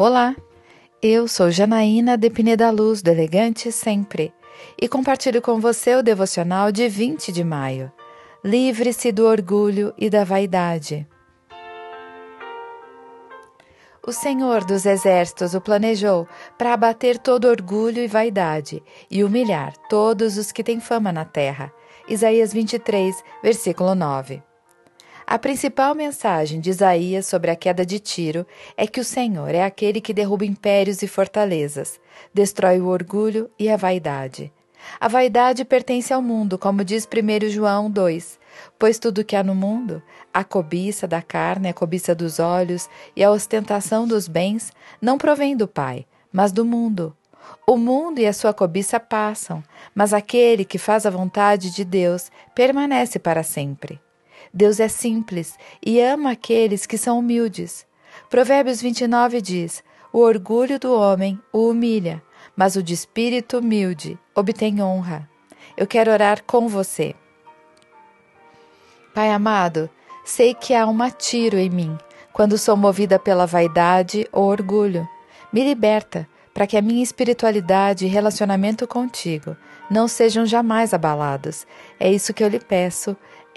Olá, eu sou Janaína de Pineda Luz, do Elegante Sempre, e compartilho com você o devocional de 20 de maio. Livre-se do orgulho e da vaidade. O Senhor dos Exércitos o planejou para abater todo orgulho e vaidade e humilhar todos os que têm fama na terra. Isaías 23, versículo 9. A principal mensagem de Isaías sobre a queda de Tiro é que o Senhor é aquele que derruba impérios e fortalezas, destrói o orgulho e a vaidade. A vaidade pertence ao mundo, como diz 1 João 2, pois tudo que há no mundo, a cobiça da carne, a cobiça dos olhos e a ostentação dos bens, não provém do Pai, mas do mundo. O mundo e a sua cobiça passam, mas aquele que faz a vontade de Deus permanece para sempre. Deus é simples e ama aqueles que são humildes. Provérbios 29 diz: O orgulho do homem o humilha, mas o de espírito humilde obtém honra. Eu quero orar com você. Pai amado, sei que há um tiro em mim quando sou movida pela vaidade ou orgulho. Me liberta para que a minha espiritualidade e relacionamento contigo não sejam jamais abalados. É isso que eu lhe peço,